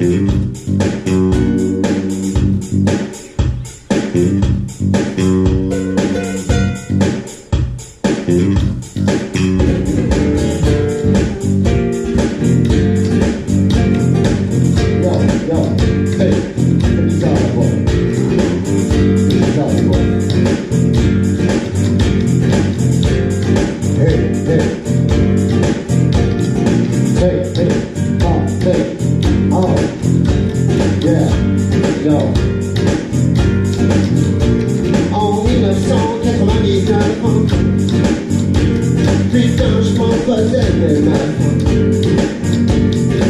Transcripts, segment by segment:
you. go. On in song, that's why I need to come. Three times more for seven months.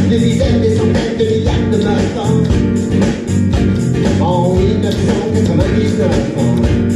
Did he? Did he like the last song? Song, that's need to.